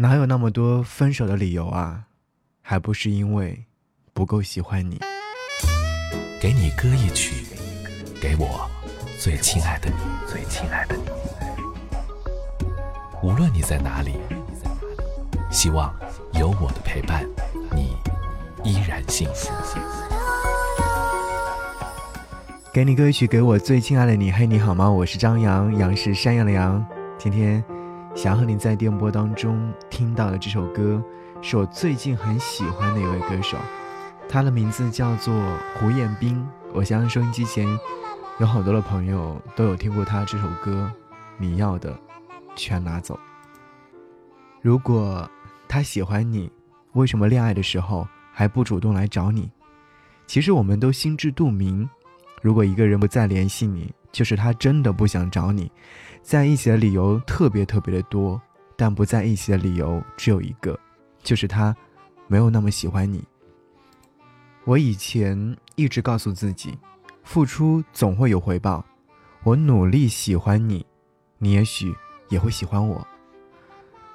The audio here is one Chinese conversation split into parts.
哪有那么多分手的理由啊？还不是因为不够喜欢你。给你歌一曲，给我最亲爱的你，最亲爱的你。无论你在哪里，希望有我的陪伴，你依然幸福。给你歌一曲，给我最亲爱的你。嘿，你好吗？我是张扬，杨是山羊的羊。今天想和你在电波当中听到的这首歌，是我最近很喜欢的一位歌手，他的名字叫做胡彦斌。我相信收音机前有好多的朋友都有听过他这首歌。你要的全拿走。如果他喜欢你，为什么恋爱的时候还不主动来找你？其实我们都心知肚明。如果一个人不再联系你，就是他真的不想找你。在一起的理由特别特别的多，但不在一起的理由只有一个，就是他没有那么喜欢你。我以前一直告诉自己，付出总会有回报。我努力喜欢你，你也许也会喜欢我。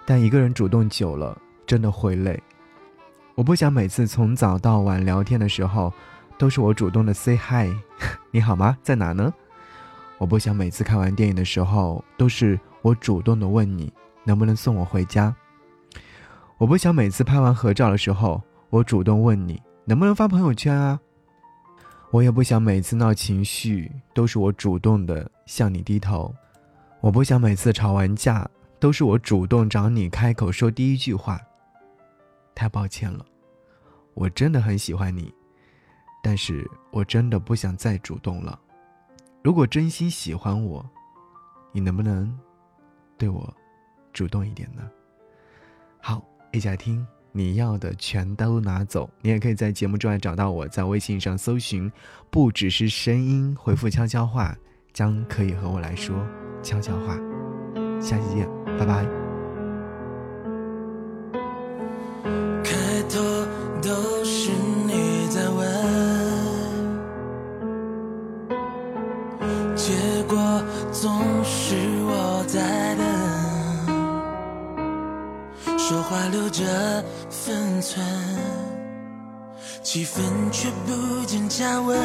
但一个人主动久了，真的会累。我不想每次从早到晚聊天的时候。都是我主动的 say hi，你好吗？在哪呢？我不想每次看完电影的时候都是我主动的问你能不能送我回家。我不想每次拍完合照的时候我主动问你能不能发朋友圈啊。我也不想每次闹情绪都是我主动的向你低头。我不想每次吵完架都是我主动找你开口说第一句话。太抱歉了，我真的很喜欢你。但是我真的不想再主动了。如果真心喜欢我，你能不能对我主动一点呢？好，一起来听你要的全都拿走。你也可以在节目之外找到我，在微信上搜寻“不只是声音”，回复悄悄话，将可以和我来说悄悄话。下期见，拜拜。说话留着分寸，气氛却不见加温，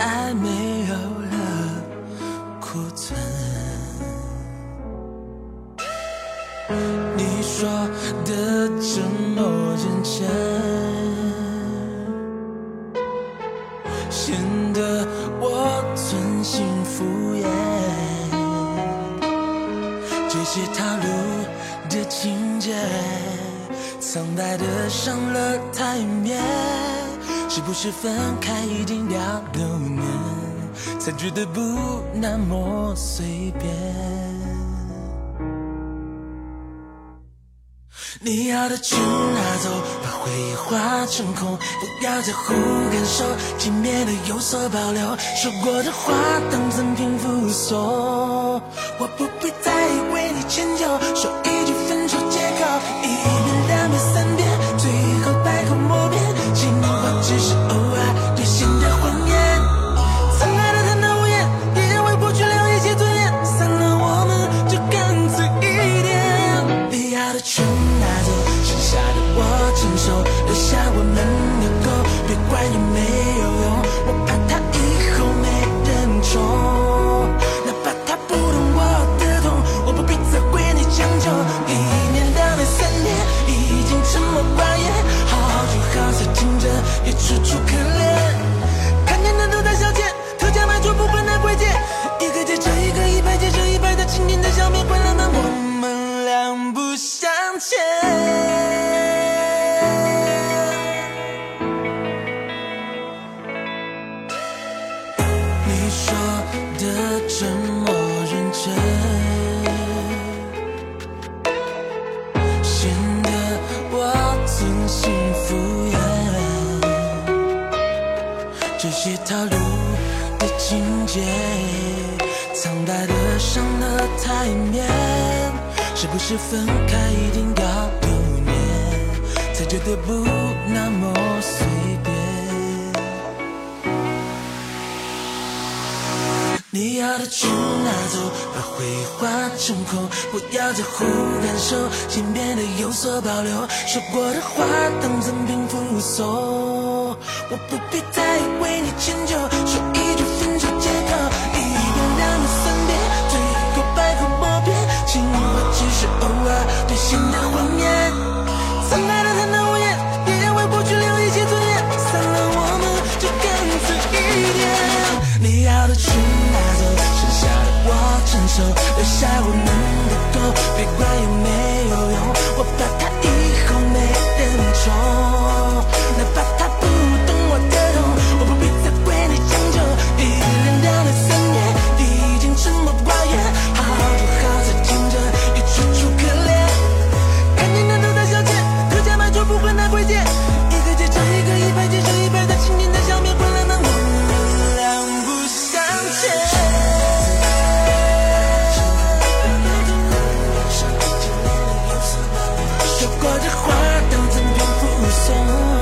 爱没有了库存。你说的这么认真，显得我。存心敷衍，这些套路的情节，苍白的上了台面，是不是分开一定要留念，才觉得不那么随便？你要的全拿走，把回忆化成空，不要在乎感受，体面的有所保留，说过的话当赠品附送，我不必再为你迁就，说一句留下我们的狗，别管有没有苍白的上了台面，是不是分开一定要留念，才觉得不那么随便？你要的全拿走，把回忆化成空，不要在乎感受，先变得有所保留，说过的话当成平复无，我不必再为你迁就。的话当赠品附送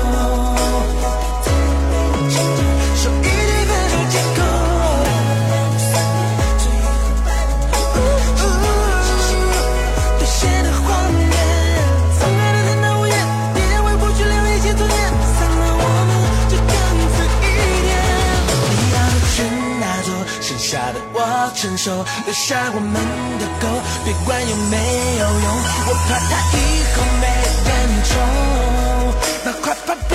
伸手，留下我们的狗，别管有没有用，我怕它以后没人宠，那快跑吧！